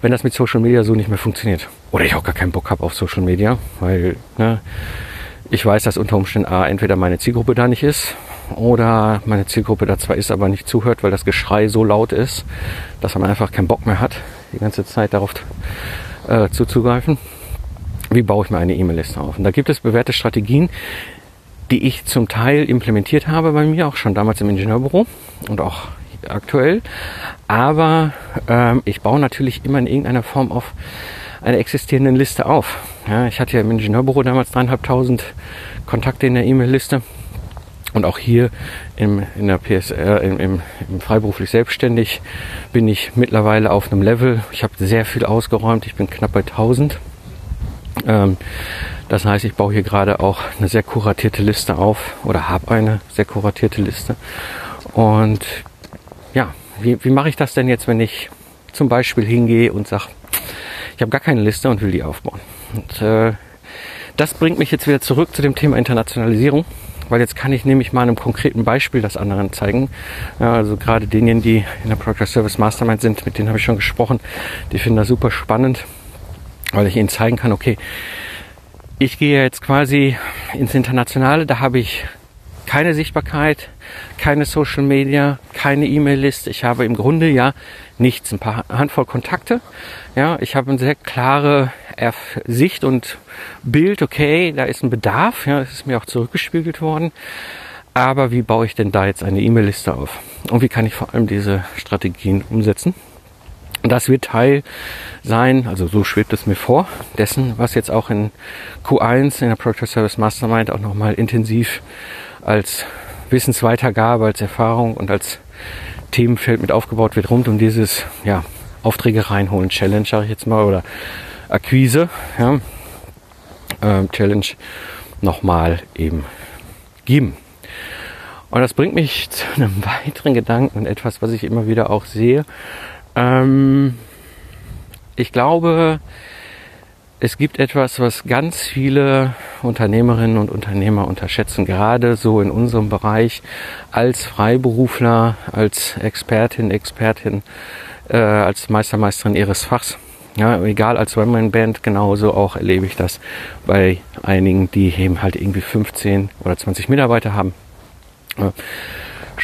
wenn das mit Social Media so nicht mehr funktioniert. Oder ich auch gar keinen Bock habe auf Social Media, weil ne, ich weiß, dass unter Umständen A, entweder meine Zielgruppe da nicht ist oder meine Zielgruppe da zwar ist, aber nicht zuhört, weil das Geschrei so laut ist, dass man einfach keinen Bock mehr hat, die ganze Zeit darauf äh, zuzugreifen. Wie baue ich mir eine E-Mail-Liste auf? Und da gibt es bewährte Strategien, die ich zum Teil implementiert habe bei mir, auch schon damals im Ingenieurbüro und auch aktuell. Aber ähm, ich baue natürlich immer in irgendeiner Form auf einer existierenden Liste auf. Ja, ich hatte ja im Ingenieurbüro damals dreieinhalbtausend Kontakte in der E-Mail-Liste. Und auch hier im, in der PSR, im, im, im freiberuflich selbstständig bin ich mittlerweile auf einem Level. Ich habe sehr viel ausgeräumt. Ich bin knapp bei 1000. Ähm, das heißt, ich baue hier gerade auch eine sehr kuratierte Liste auf oder habe eine sehr kuratierte Liste. Und ja, wie, wie mache ich das denn jetzt, wenn ich zum Beispiel hingehe und sage, ich habe gar keine Liste und will die aufbauen. Und äh, das bringt mich jetzt wieder zurück zu dem Thema Internationalisierung, weil jetzt kann ich nämlich mal einem konkreten Beispiel das anderen zeigen. Also gerade denjenigen, die in der Project Service Mastermind sind, mit denen habe ich schon gesprochen, die finden das super spannend, weil ich ihnen zeigen kann, okay, ich gehe jetzt quasi ins Internationale, da habe ich keine Sichtbarkeit, keine Social Media, keine E-Mail-Liste. Ich habe im Grunde ja nichts, ein paar Handvoll Kontakte. Ja, ich habe eine sehr klare Sicht und Bild. Okay, da ist ein Bedarf. Ja, das ist mir auch zurückgespiegelt worden. Aber wie baue ich denn da jetzt eine E-Mail-Liste auf? Und wie kann ich vor allem diese Strategien umsetzen? Und das wird Teil sein, also so schwebt es mir vor, dessen, was jetzt auch in Q1 in der Project Service Mastermind auch nochmal intensiv als Wissensweitergabe, als Erfahrung und als Themenfeld mit aufgebaut wird rund um dieses ja, Aufträge reinholen Challenge, sage ich jetzt mal, oder Akquise ja, äh, Challenge nochmal eben geben. Und das bringt mich zu einem *laughs* weiteren Gedanken und etwas, was ich immer wieder auch sehe. Ähm, ich glaube, es gibt etwas, was ganz viele Unternehmerinnen und Unternehmer unterschätzen, gerade so in unserem Bereich als Freiberufler, als Expertin, Expertin, äh, als Meister, Meisterin ihres Fachs. Ja, egal als One-Man-Band, genauso auch erlebe ich das bei einigen, die eben halt irgendwie 15 oder 20 Mitarbeiter haben.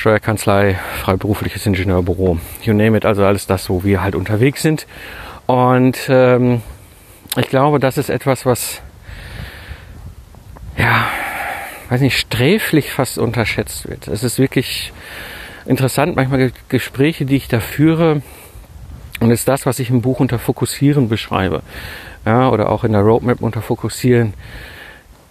Steuerkanzlei, freiberufliches Ingenieurbüro, you name it, also alles das, wo wir halt unterwegs sind. Und ähm, ich glaube, das ist etwas, was ja, weiß nicht, sträflich fast unterschätzt wird. Es ist wirklich interessant, manchmal Gespräche, die ich da führe, und ist das, was ich im Buch unter Fokussieren beschreibe, ja, oder auch in der Roadmap unter Fokussieren,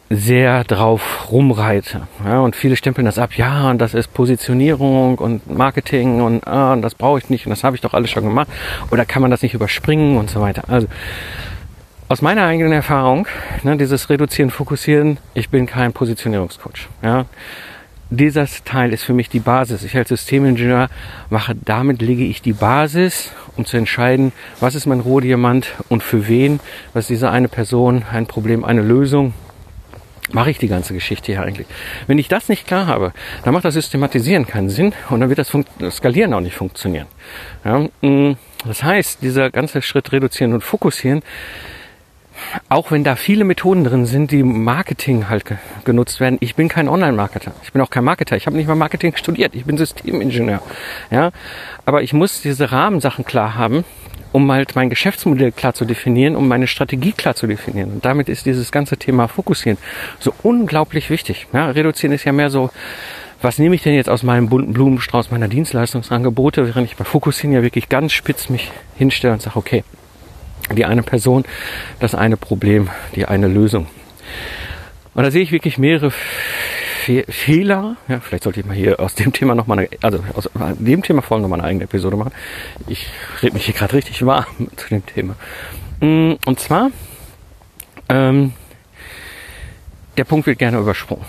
sehr drauf rumreite. Ja, und viele stempeln das ab, ja, und das ist Positionierung und Marketing und, ah, und das brauche ich nicht und das habe ich doch alles schon gemacht. Oder kann man das nicht überspringen und so weiter. Also aus meiner eigenen Erfahrung, ne, dieses Reduzieren, Fokussieren, ich bin kein Positionierungscoach. Ja. Dieser Teil ist für mich die Basis. Ich als Systemingenieur mache, damit lege ich die Basis, um zu entscheiden, was ist mein Rohdiamant und für wen, was diese eine Person, ein Problem, eine Lösung, mache ich die ganze Geschichte hier eigentlich. Wenn ich das nicht klar habe, dann macht das Systematisieren keinen Sinn und dann wird das Skalieren auch nicht funktionieren. Ja, mm, das heißt, dieser ganze Schritt reduzieren und fokussieren, auch wenn da viele Methoden drin sind, die Marketing halt genutzt werden. Ich bin kein Online-Marketer. Ich bin auch kein Marketer. Ich habe nicht mal Marketing studiert. Ich bin Systemingenieur. Ja, aber ich muss diese Rahmensachen klar haben, um halt mein Geschäftsmodell klar zu definieren, um meine Strategie klar zu definieren. Und damit ist dieses ganze Thema Fokussieren so unglaublich wichtig. Ja, reduzieren ist ja mehr so, was nehme ich denn jetzt aus meinem bunten Blumenstrauß meiner Dienstleistungsangebote, während ich bei Fokussieren ja wirklich ganz spitz mich hinstelle und sage, okay, die eine Person, das eine Problem, die eine Lösung. Und da sehe ich wirklich mehrere Fe Fehler. Ja, vielleicht sollte ich mal hier aus dem Thema nochmal also aus dem Thema vor allem nochmal eine eigene Episode machen. Ich rede mich hier gerade richtig warm *laughs* zu dem Thema. Mm, und zwar, ähm, der Punkt wird gerne übersprungen.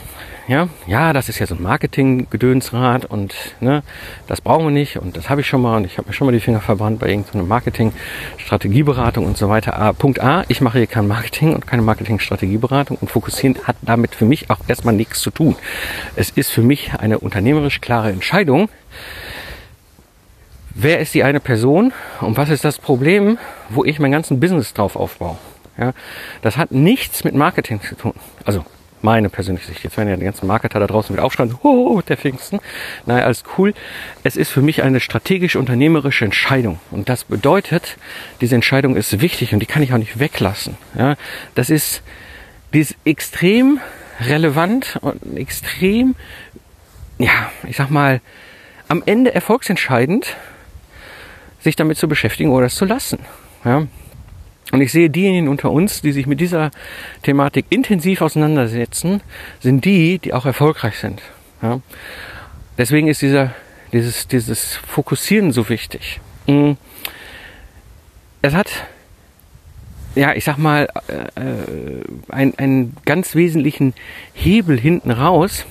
Ja, ja, das ist ja so ein Marketing-Gedönsrad und ne, das brauchen wir nicht und das habe ich schon mal und ich habe mir schon mal die Finger verbrannt bei irgendeiner Marketing-Strategieberatung und so weiter. A, Punkt A, ich mache hier kein Marketing und keine Marketing-Strategieberatung und fokussieren hat damit für mich auch erstmal nichts zu tun. Es ist für mich eine unternehmerisch klare Entscheidung, wer ist die eine Person und was ist das Problem, wo ich mein ganzen Business drauf aufbaue. Ja, das hat nichts mit Marketing zu tun. Also meine persönliche Sicht. Jetzt werden ja die ganzen Marketer da draußen wieder aufschreien, oh, der Pfingsten. Naja, alles cool. Es ist für mich eine strategisch-unternehmerische Entscheidung. Und das bedeutet, diese Entscheidung ist wichtig und die kann ich auch nicht weglassen. Ja, das ist, die ist extrem relevant und extrem, ja, ich sag mal, am Ende erfolgsentscheidend, sich damit zu beschäftigen oder es zu lassen. Ja, und ich sehe diejenigen unter uns, die sich mit dieser Thematik intensiv auseinandersetzen, sind die, die auch erfolgreich sind. Ja? Deswegen ist dieser, dieses, dieses Fokussieren so wichtig. Mm. Es hat, ja, ich sag mal, äh, äh, einen, einen ganz wesentlichen Hebel hinten raus,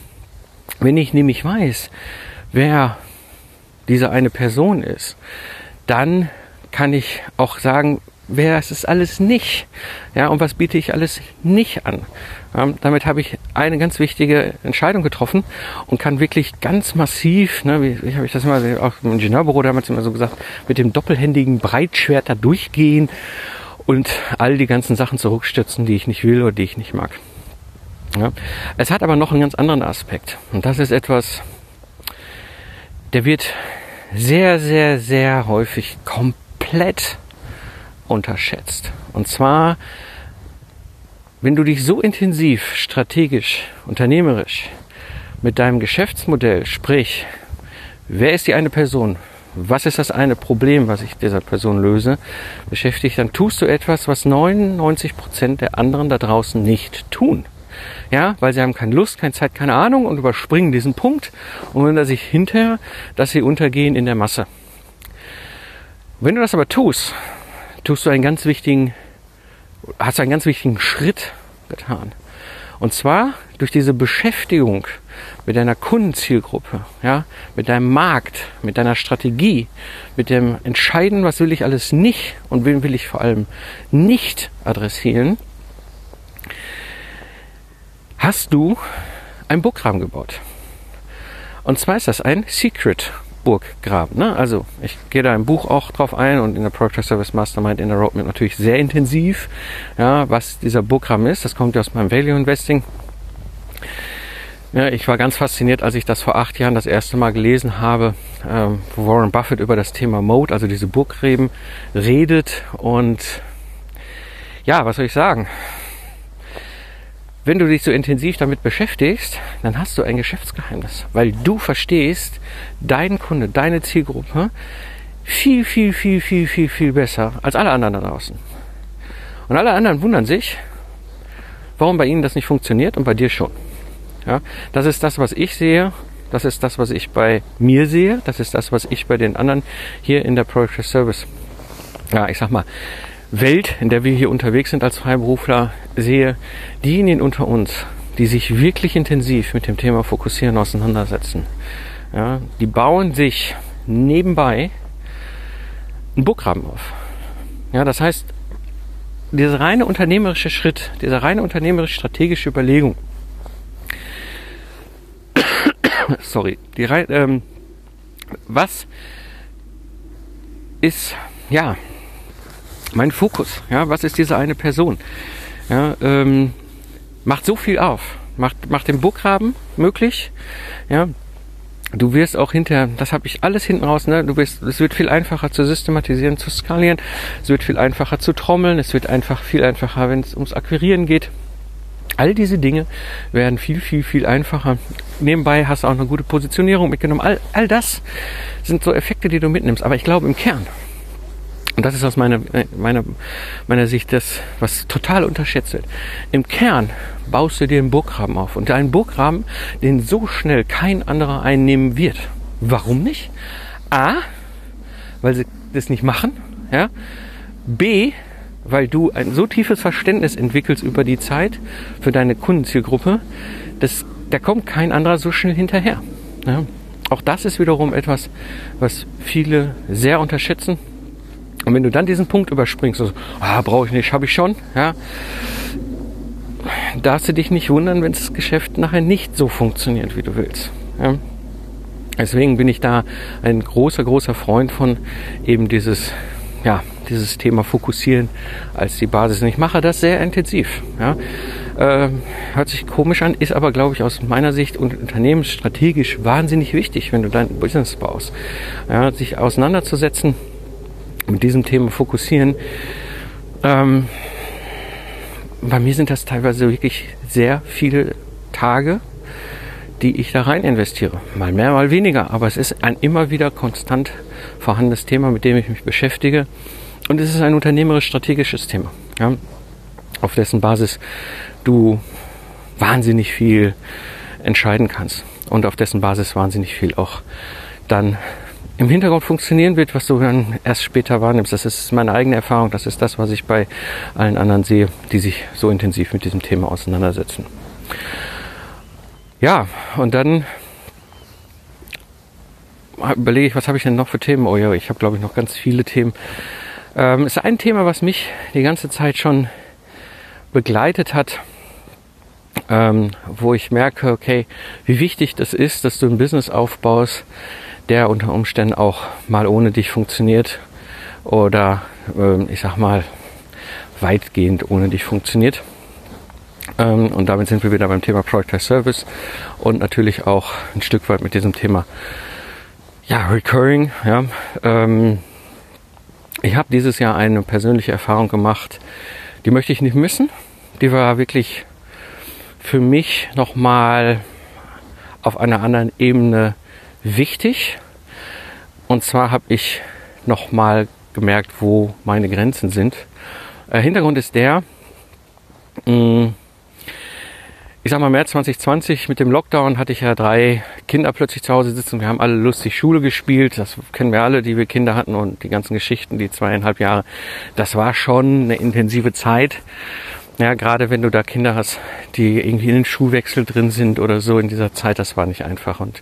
wenn ich nämlich weiß, wer diese eine Person ist, dann kann ich auch sagen, wer ist es alles nicht? Ja, und was biete ich alles nicht an? Ähm, damit habe ich eine ganz wichtige Entscheidung getroffen und kann wirklich ganz massiv, ne, wie, wie habe ich das immer, auch im Ingenieurbüro damals immer so gesagt, mit dem doppelhändigen Breitschwert da durchgehen und all die ganzen Sachen zurückstürzen, die ich nicht will oder die ich nicht mag. Ja. Es hat aber noch einen ganz anderen Aspekt und das ist etwas, der wird sehr, sehr, sehr häufig komplett unterschätzt. Und zwar, wenn du dich so intensiv, strategisch, unternehmerisch mit deinem Geschäftsmodell, sprich, wer ist die eine Person, was ist das eine Problem, was ich dieser Person löse, beschäftigt, dann tust du etwas, was 99 Prozent der anderen da draußen nicht tun. Ja, weil sie haben keine Lust, keine Zeit, keine Ahnung und überspringen diesen Punkt und wundern sich hinterher, dass sie untergehen in der Masse. Wenn du das aber tust, tust du einen ganz wichtigen, hast einen ganz wichtigen Schritt getan. Und zwar durch diese Beschäftigung mit deiner Kundenzielgruppe, ja, mit deinem Markt, mit deiner Strategie, mit dem Entscheiden, was will ich alles nicht und wen will ich vor allem nicht adressieren, hast du ein Burggraben gebaut. Und zwar ist das ein Secret Burggraben. Ne? Also ich gehe da im Buch auch drauf ein und in der Project Service Mastermind in der Roadmap natürlich sehr intensiv, ja, was dieser Burggraben ist. Das kommt ja aus meinem Value Investing. Ja, ich war ganz fasziniert, als ich das vor acht Jahren das erste Mal gelesen habe, ähm, wo Warren Buffett über das Thema Mode, also diese Burggräben, redet. Und ja, was soll ich sagen? Wenn du dich so intensiv damit beschäftigst, dann hast du ein Geschäftsgeheimnis, weil du verstehst deinen Kunde, deine Zielgruppe viel, viel, viel, viel, viel, viel besser als alle anderen da draußen. Und alle anderen wundern sich, warum bei ihnen das nicht funktioniert und bei dir schon. Ja, das ist das, was ich sehe. Das ist das, was ich bei mir sehe. Das ist das, was ich bei den anderen hier in der Project Service, ja, ich sag mal, Welt, in der wir hier unterwegs sind als Freiberufler, sehe, diejenigen unter uns, die sich wirklich intensiv mit dem Thema Fokussieren auseinandersetzen, ja, die bauen sich nebenbei einen Burggraben auf. Ja, das heißt, dieser reine unternehmerische Schritt, diese reine unternehmerisch strategische Überlegung, *coughs* sorry, die ähm, was ist, ja, mein Fokus, ja, was ist diese eine Person? Ja, ähm, macht so viel auf, macht, macht den Burggraben möglich, ja. Du wirst auch hinterher, das habe ich alles hinten raus, ne? Du wirst, es wird viel einfacher zu systematisieren, zu skalieren, es wird viel einfacher zu trommeln, es wird einfach viel einfacher, wenn es ums Akquirieren geht. All diese Dinge werden viel, viel, viel einfacher. Nebenbei hast du auch eine gute Positionierung mitgenommen. All, all das sind so Effekte, die du mitnimmst. Aber ich glaube im Kern, und das ist aus meiner, äh, meiner, meiner Sicht das, was total unterschätzt wird. Im Kern baust du dir einen Burggraben auf. Und einen Burggraben, den so schnell kein anderer einnehmen wird. Warum nicht? A, weil sie das nicht machen. Ja? B, weil du ein so tiefes Verständnis entwickelst über die Zeit für deine Kundenzielgruppe, dass da kommt kein anderer so schnell hinterher. Ja? Auch das ist wiederum etwas, was viele sehr unterschätzen und wenn du dann diesen Punkt überspringst, also, ah, brauche ich nicht, habe ich schon, ja, darfst du dich nicht wundern, wenn das Geschäft nachher nicht so funktioniert, wie du willst. Ja. Deswegen bin ich da ein großer, großer Freund von eben dieses, ja, dieses Thema Fokussieren als die Basis. Und ich mache das sehr intensiv. Ja. Äh, hört sich komisch an, ist aber, glaube ich, aus meiner Sicht und unternehmensstrategisch wahnsinnig wichtig, wenn du dein Business baust. Ja, sich auseinanderzusetzen, mit diesem Thema fokussieren. Ähm, bei mir sind das teilweise wirklich sehr viele Tage, die ich da rein investiere. Mal mehr, mal weniger. Aber es ist ein immer wieder konstant vorhandenes Thema, mit dem ich mich beschäftige. Und es ist ein unternehmerisch-strategisches Thema, ja, auf dessen Basis du wahnsinnig viel entscheiden kannst und auf dessen Basis wahnsinnig viel auch dann im Hintergrund funktionieren wird, was du dann erst später wahrnimmst. Das ist meine eigene Erfahrung, das ist das, was ich bei allen anderen sehe, die sich so intensiv mit diesem Thema auseinandersetzen. Ja, und dann überlege ich, was habe ich denn noch für Themen? Oh ja, ich habe glaube ich noch ganz viele Themen. Ähm, ist ein Thema, was mich die ganze Zeit schon begleitet hat, ähm, wo ich merke, okay, wie wichtig das ist, dass du ein Business aufbaust, der unter Umständen auch mal ohne dich funktioniert oder ähm, ich sag mal weitgehend ohne dich funktioniert. Ähm, und damit sind wir wieder beim Thema Product as Service und natürlich auch ein Stück weit mit diesem Thema ja, Recurring. Ja, ähm, ich habe dieses Jahr eine persönliche Erfahrung gemacht, die möchte ich nicht missen. Die war wirklich für mich nochmal auf einer anderen Ebene wichtig. Und zwar habe ich nochmal gemerkt, wo meine Grenzen sind. Äh, Hintergrund ist der, mh, mm, ich sag mal, März 2020 mit dem Lockdown hatte ich ja drei Kinder plötzlich zu Hause sitzen. Wir haben alle lustig Schule gespielt. Das kennen wir alle, die wir Kinder hatten und die ganzen Geschichten, die zweieinhalb Jahre. Das war schon eine intensive Zeit. Ja, gerade wenn du da Kinder hast, die irgendwie in den Schuhwechsel drin sind oder so in dieser Zeit, das war nicht einfach. Und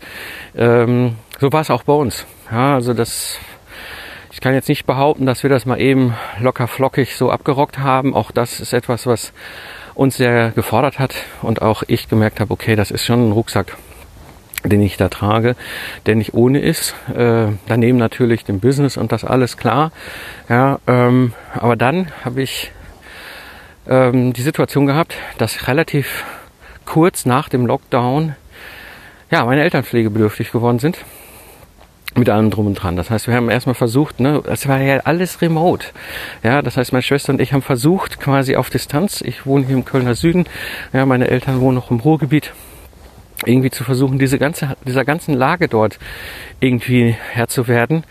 ähm, so war es auch bei uns. Ja, also das ich kann jetzt nicht behaupten, dass wir das mal eben locker flockig so abgerockt haben. Auch das ist etwas, was uns sehr gefordert hat und auch ich gemerkt habe, okay, das ist schon ein Rucksack, den ich da trage, der nicht ohne ist. Äh, daneben natürlich dem Business und das alles klar. Ja, ähm, aber dann habe ich ähm, die Situation gehabt, dass relativ kurz nach dem Lockdown ja meine Eltern pflegebedürftig geworden sind mit allem drum und dran. Das heißt, wir haben erstmal versucht, ne, es war ja alles remote. Ja, das heißt, meine Schwester und ich haben versucht, quasi auf Distanz, ich wohne hier im Kölner Süden, ja, meine Eltern wohnen noch im Ruhrgebiet, irgendwie zu versuchen, diese ganze, dieser ganzen Lage dort irgendwie Herr zu werden.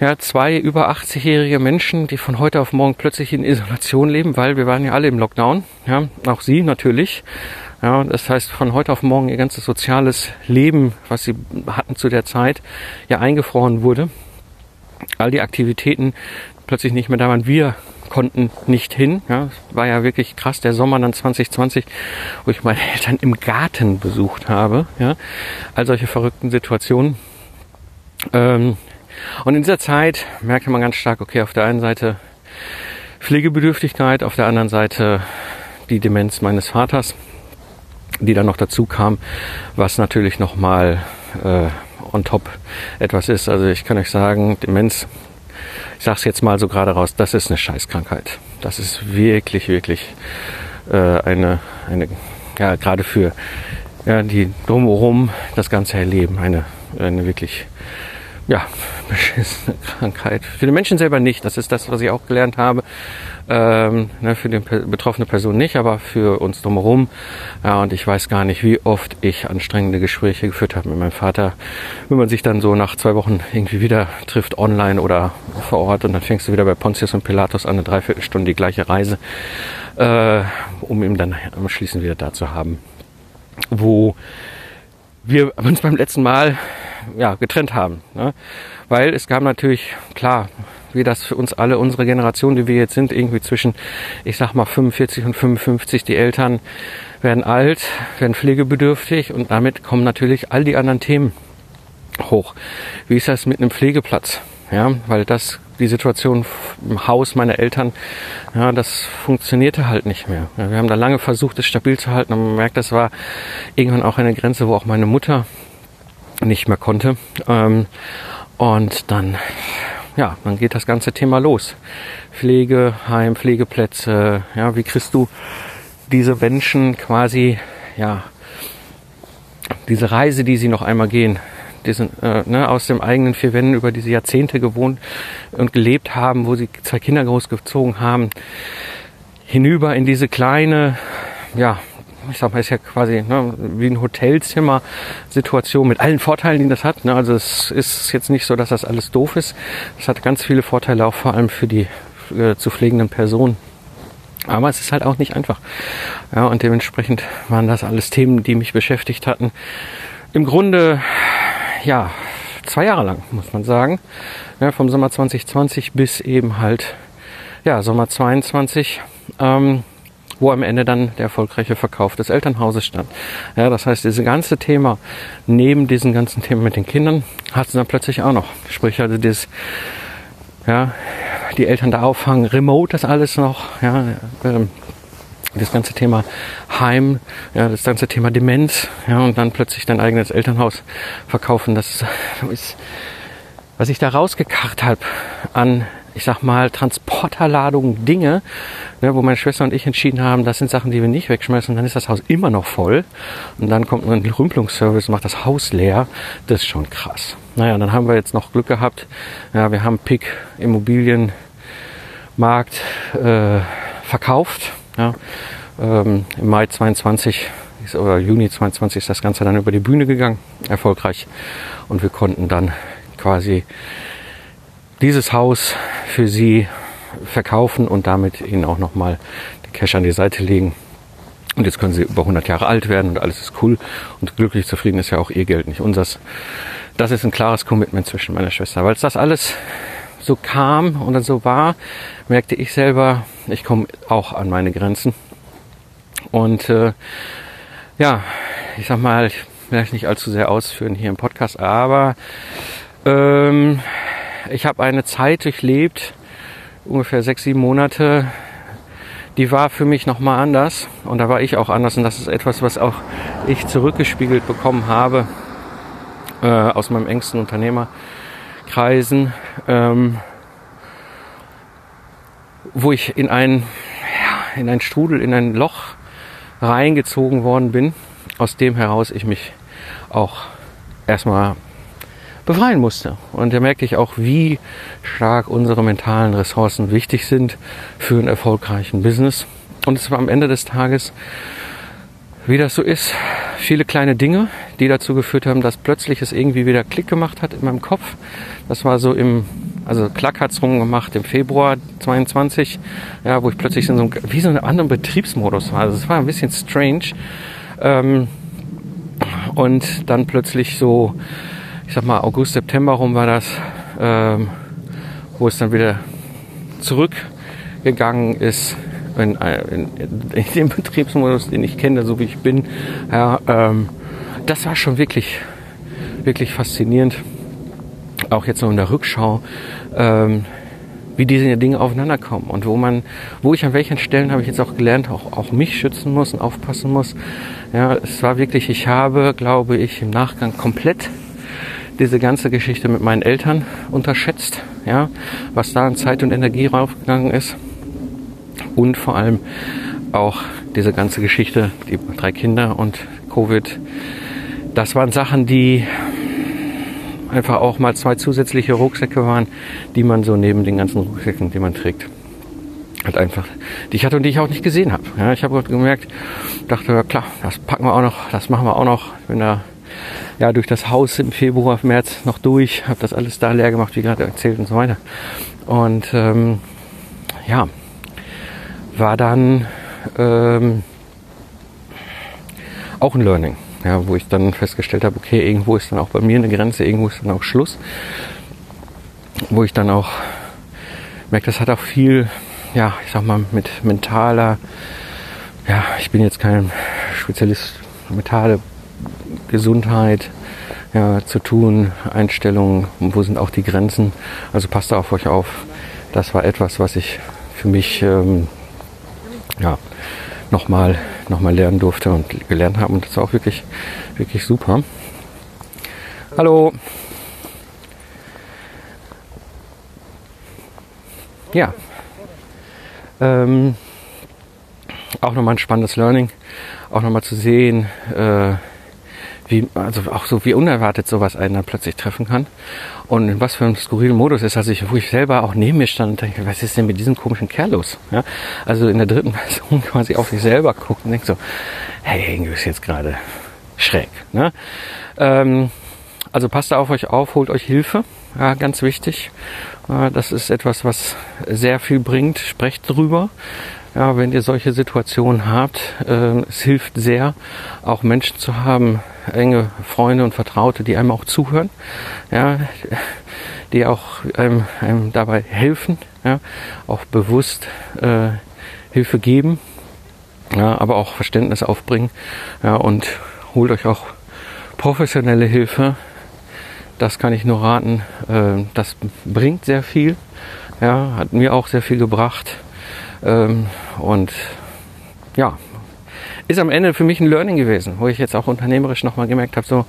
Ja, zwei über 80-jährige Menschen, die von heute auf morgen plötzlich in Isolation leben, weil wir waren ja alle im Lockdown. Ja, auch sie natürlich. Ja, das heißt, von heute auf morgen ihr ganzes soziales Leben, was sie hatten zu der Zeit, ja eingefroren wurde. All die Aktivitäten plötzlich nicht mehr da waren. Wir konnten nicht hin. Ja, war ja wirklich krass. Der Sommer dann 2020, wo ich meine Eltern im Garten besucht habe. Ja, all solche verrückten Situationen. Ähm, und in dieser Zeit merkte man ganz stark, okay, auf der einen Seite Pflegebedürftigkeit, auf der anderen Seite die Demenz meines Vaters die dann noch dazu kam, was natürlich nochmal äh, on top etwas ist. Also ich kann euch sagen, Demenz, ich sage es jetzt mal so gerade raus, das ist eine Scheißkrankheit. Das ist wirklich, wirklich äh, eine, eine, ja, gerade für ja, die drumherum das Ganze erleben, eine, eine wirklich ja, *laughs* beschissene Krankheit. Für den Menschen selber nicht. Das ist das, was ich auch gelernt habe. Ähm, ne, für die betroffene Person nicht, aber für uns drumherum. Ja, und ich weiß gar nicht, wie oft ich anstrengende Gespräche geführt habe mit meinem Vater. Wenn man sich dann so nach zwei Wochen irgendwie wieder trifft, online oder vor Ort, und dann fängst du wieder bei Pontius und Pilatus an, eine Dreiviertelstunde die gleiche Reise, äh, um ihn dann am Schließen wieder da zu haben. Wo wir uns beim letzten Mal ja, getrennt haben. Ne? Weil es gab natürlich, klar, wie das für uns alle, unsere Generation, die wir jetzt sind, irgendwie zwischen, ich sag mal, 45 und 55, die Eltern werden alt, werden pflegebedürftig und damit kommen natürlich all die anderen Themen hoch. Wie ist das mit einem Pflegeplatz? Ja, weil das, die Situation im Haus meiner Eltern, ja, das funktionierte halt nicht mehr. Wir haben da lange versucht, es stabil zu halten und man merkt, das war irgendwann auch eine Grenze, wo auch meine Mutter nicht mehr konnte. Ähm, und dann, ja, dann geht das ganze Thema los. Pflege, Heim, Pflegeplätze, ja, wie kriegst du diese Menschen quasi, ja, diese Reise, die sie noch einmal gehen, diesen, äh, ne, aus dem eigenen vier Wänden über diese Jahrzehnte gewohnt und gelebt haben, wo sie zwei Kinder großgezogen haben, hinüber in diese kleine, ja, ich sag mal, ist ja quasi ne, wie ein Hotelzimmer-Situation mit allen Vorteilen, die das hat. Ne? Also es ist jetzt nicht so, dass das alles doof ist. Es hat ganz viele Vorteile, auch vor allem für die äh, zu pflegenden Personen. Aber es ist halt auch nicht einfach. Ja, und dementsprechend waren das alles Themen, die mich beschäftigt hatten. Im Grunde, ja, zwei Jahre lang, muss man sagen. Ja, vom Sommer 2020 bis eben halt, ja, Sommer 22, ähm, wo am Ende dann der erfolgreiche Verkauf des Elternhauses stand. Ja, das heißt, dieses ganze Thema, neben diesem ganzen Thema mit den Kindern, hat es dann plötzlich auch noch. Sprich, also das, ja, die Eltern da auffangen, remote das alles noch, ja, ähm, das ganze Thema Heim, ja, das ganze Thema Demenz, ja, und dann plötzlich dein eigenes Elternhaus verkaufen. Das ist, was ich da rausgekarrt habe an, ich sag mal, Transporterladungen Dinge, ne, wo meine Schwester und ich entschieden haben, das sind Sachen, die wir nicht wegschmeißen, und dann ist das Haus immer noch voll. Und dann kommt ein Rümpelungsservice, macht das Haus leer. Das ist schon krass. Naja, dann haben wir jetzt noch Glück gehabt. Ja, wir haben Pick Immobilienmarkt äh, verkauft. Ja, ähm, Im Mai 22 ist, oder Juni 22 ist das Ganze dann über die Bühne gegangen, erfolgreich. Und wir konnten dann quasi dieses Haus für sie verkaufen und damit ihnen auch nochmal den Cash an die Seite legen. Und jetzt können sie über 100 Jahre alt werden und alles ist cool und glücklich zufrieden ist ja auch ihr Geld, nicht unseres das ist ein klares Commitment zwischen meiner Schwester. Weil es das alles so kam und dann so war, merkte ich selber, ich komme auch an meine Grenzen. Und äh, ja, ich sag mal, ich will nicht allzu sehr ausführen hier im Podcast, aber ähm, ich habe eine Zeit durchlebt, ungefähr sechs, sieben Monate, die war für mich nochmal anders. Und da war ich auch anders. Und das ist etwas, was auch ich zurückgespiegelt bekommen habe äh, aus meinem engsten Unternehmerkreisen, ähm, wo ich in ein, ja, in ein Strudel, in ein Loch reingezogen worden bin, aus dem heraus ich mich auch erstmal befreien musste. Und da merke ich auch, wie stark unsere mentalen Ressourcen wichtig sind für einen erfolgreichen Business. Und es war am Ende des Tages, wie das so ist, viele kleine Dinge, die dazu geführt haben, dass plötzlich es irgendwie wieder Klick gemacht hat in meinem Kopf. Das war so im, also Klack hat's rumgemacht im Februar 22, ja, wo ich plötzlich in so einem, wie so einem anderen Betriebsmodus war. Also es war ein bisschen strange. Ähm, und dann plötzlich so, ich sag mal, August, September rum war das, ähm, wo es dann wieder zurückgegangen ist in, in, in dem Betriebsmodus, den ich kenne, so wie ich bin. Ja, ähm, das war schon wirklich, wirklich faszinierend. Auch jetzt noch in der Rückschau, ähm, wie diese Dinge aufeinander kommen und wo man, wo ich an welchen Stellen habe ich jetzt auch gelernt, auch, auch mich schützen muss und aufpassen muss. Ja, es war wirklich, ich habe, glaube ich, im Nachgang komplett diese ganze Geschichte mit meinen Eltern unterschätzt, ja, was da an Zeit und Energie raufgegangen ist und vor allem auch diese ganze Geschichte, die drei Kinder und Covid, das waren Sachen, die einfach auch mal zwei zusätzliche Rucksäcke waren, die man so neben den ganzen Rucksäcken, die man trägt, halt einfach, die ich hatte und die ich auch nicht gesehen habe. Ja, ich habe gemerkt, dachte, ja klar, das packen wir auch noch, das machen wir auch noch. Bin da ja durch das Haus im Februar, März noch durch, habe das alles da leer gemacht, wie gerade erzählt und so weiter. Und ähm, ja, war dann ähm, auch ein Learning, ja, wo ich dann festgestellt habe, okay, irgendwo ist dann auch bei mir eine Grenze, irgendwo ist dann auch Schluss, wo ich dann auch merke, das hat auch viel, ja, ich sag mal, mit mentaler, ja, ich bin jetzt kein Spezialist, mentale Gesundheit, ja, zu tun, Einstellungen, wo sind auch die Grenzen, also passt auf euch auf. Das war etwas, was ich für mich ähm, ja, nochmal noch mal lernen durfte und gelernt habe. Und das war auch wirklich, wirklich super. Hallo. Ja. Ähm, auch nochmal ein spannendes Learning. Auch nochmal zu sehen, äh, wie, also auch so wie unerwartet sowas einen dann plötzlich treffen kann. Und in was für einem skurrilen Modus ist, also ich, wo ich selber auch neben mir stand und dachte, was ist denn mit diesem komischen Kerl los? Ja? Also in der dritten *laughs* Person quasi auf sich selber guckt und denkt so, hey, irgendwie ist jetzt gerade schräg. Ne? Ähm, also passt da auf euch auf, holt euch Hilfe, ja, ganz wichtig. Äh, das ist etwas, was sehr viel bringt. Sprecht drüber. Ja, wenn ihr solche Situationen habt, äh, es hilft sehr, auch Menschen zu haben, enge Freunde und Vertraute, die einem auch zuhören, ja, die auch einem, einem dabei helfen, ja, auch bewusst äh, Hilfe geben, ja, aber auch Verständnis aufbringen, ja, und holt euch auch professionelle Hilfe. Das kann ich nur raten. Äh, das bringt sehr viel, ja, hat mir auch sehr viel gebracht. Ähm, und ja, ist am Ende für mich ein Learning gewesen, wo ich jetzt auch unternehmerisch nochmal gemerkt habe, so,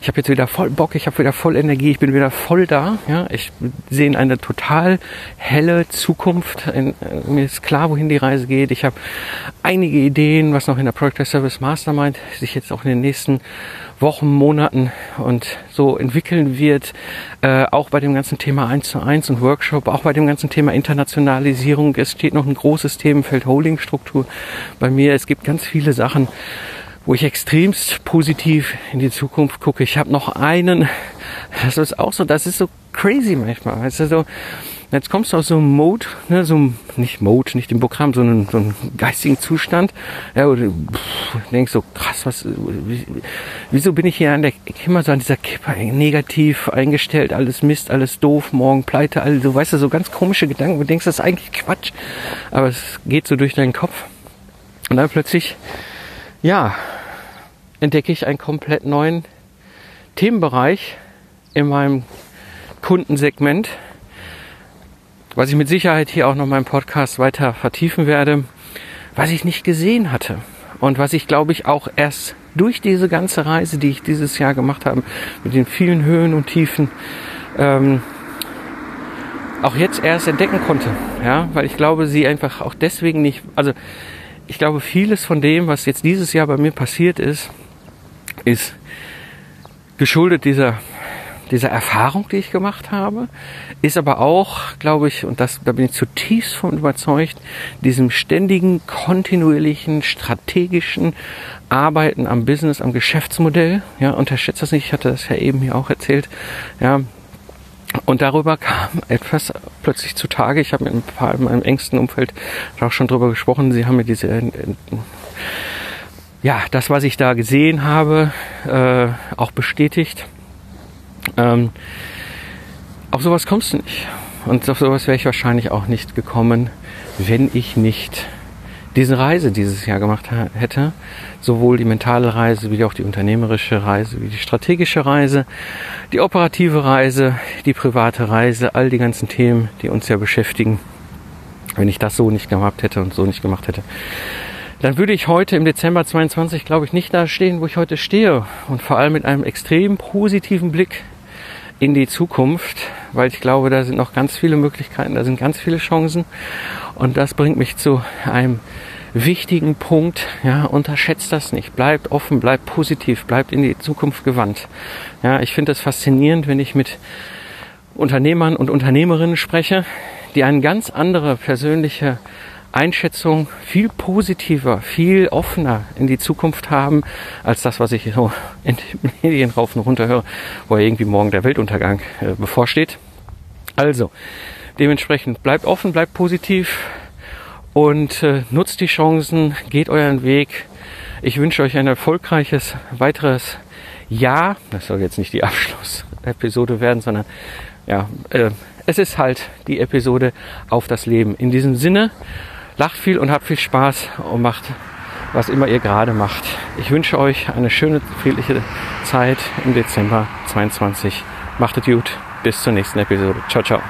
ich habe jetzt wieder voll Bock, ich habe wieder voll Energie, ich bin wieder voll da. Ja, ich sehe eine total helle Zukunft. In, äh, mir ist klar, wohin die Reise geht. Ich habe einige Ideen, was noch in der Project Service Mastermind sich jetzt auch in den nächsten Wochen, Monaten und so entwickeln wird, äh, auch bei dem ganzen Thema 1 zu 1 und Workshop, auch bei dem ganzen Thema Internationalisierung. Es steht noch ein großes Themenfeld Holdingstruktur bei mir. Es gibt ganz viele Sachen, wo ich extremst positiv in die Zukunft gucke. Ich habe noch einen, das ist auch so, das ist so crazy manchmal. Weißt du, Jetzt kommst du aus so einem Mode, ne, so einem, nicht Mode, nicht im Programm, sondern so einem geistigen Zustand. Ja, oder pff, denkst so, krass, was, wieso bin ich hier an der, immer so an dieser Kippe negativ eingestellt, alles Mist, alles doof, morgen pleite, all so, weißt du, so ganz komische Gedanken. Du denkst, das ist eigentlich Quatsch. Aber es geht so durch deinen Kopf. Und dann plötzlich, ja, entdecke ich einen komplett neuen Themenbereich in meinem Kundensegment was ich mit Sicherheit hier auch noch meinem Podcast weiter vertiefen werde, was ich nicht gesehen hatte und was ich glaube ich auch erst durch diese ganze Reise, die ich dieses Jahr gemacht habe, mit den vielen Höhen und Tiefen, ähm, auch jetzt erst entdecken konnte, ja, weil ich glaube, sie einfach auch deswegen nicht, also ich glaube, vieles von dem, was jetzt dieses Jahr bei mir passiert ist, ist geschuldet dieser dieser Erfahrung, die ich gemacht habe, ist aber auch, glaube ich, und das, da bin ich zutiefst von überzeugt, diesem ständigen, kontinuierlichen, strategischen Arbeiten am Business, am Geschäftsmodell. Ja, unterschätzt das nicht, ich hatte das ja eben hier auch erzählt. Ja, und darüber kam etwas plötzlich zutage. Ich habe mit ein paar in meinem engsten Umfeld auch schon drüber gesprochen. Sie haben mir diese, äh, ja, das, was ich da gesehen habe, äh, auch bestätigt. Ähm, auf sowas kommst du nicht. Und auf sowas wäre ich wahrscheinlich auch nicht gekommen, wenn ich nicht diese Reise dieses Jahr gemacht hätte. Sowohl die mentale Reise wie auch die unternehmerische Reise, wie die strategische Reise, die operative Reise, die private Reise, all die ganzen Themen, die uns ja beschäftigen. Wenn ich das so nicht gehabt hätte und so nicht gemacht hätte, dann würde ich heute im Dezember 22, glaube ich, nicht da stehen, wo ich heute stehe. Und vor allem mit einem extrem positiven Blick in die Zukunft, weil ich glaube, da sind noch ganz viele Möglichkeiten, da sind ganz viele Chancen. Und das bringt mich zu einem wichtigen Punkt. Ja, unterschätzt das nicht. Bleibt offen, bleibt positiv, bleibt in die Zukunft gewandt. Ja, ich finde das faszinierend, wenn ich mit Unternehmern und Unternehmerinnen spreche, die eine ganz andere persönliche Einschätzung viel positiver, viel offener in die Zukunft haben, als das, was ich so *laughs* in den Medien rauf und runter höre, wo irgendwie morgen der Weltuntergang äh, bevorsteht. Also, dementsprechend bleibt offen, bleibt positiv und äh, nutzt die Chancen, geht euren Weg. Ich wünsche euch ein erfolgreiches weiteres Jahr. Das soll jetzt nicht die *laughs* Abschlussepisode werden, sondern ja, äh, es ist halt die Episode auf das Leben. In diesem Sinne, Lacht viel und habt viel Spaß und macht, was immer ihr gerade macht. Ich wünsche euch eine schöne, friedliche Zeit im Dezember 22. Macht es gut. Bis zur nächsten Episode. Ciao, ciao.